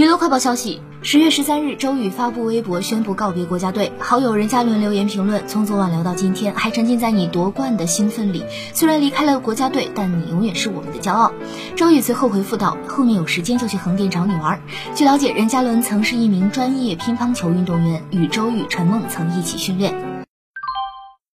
娱乐快报消息：十月十三日，周雨发布微博宣布告别国家队，好友任嘉伦留言评论：“从昨晚聊到今天，还沉浸在你夺冠的兴奋里。虽然离开了国家队，但你永远是我们的骄傲。”周雨随后回复道：“后面有时间就去横店找你玩。”据了解，任嘉伦曾是一名专业乒乓球运动员，与周雨、陈梦曾一起训练。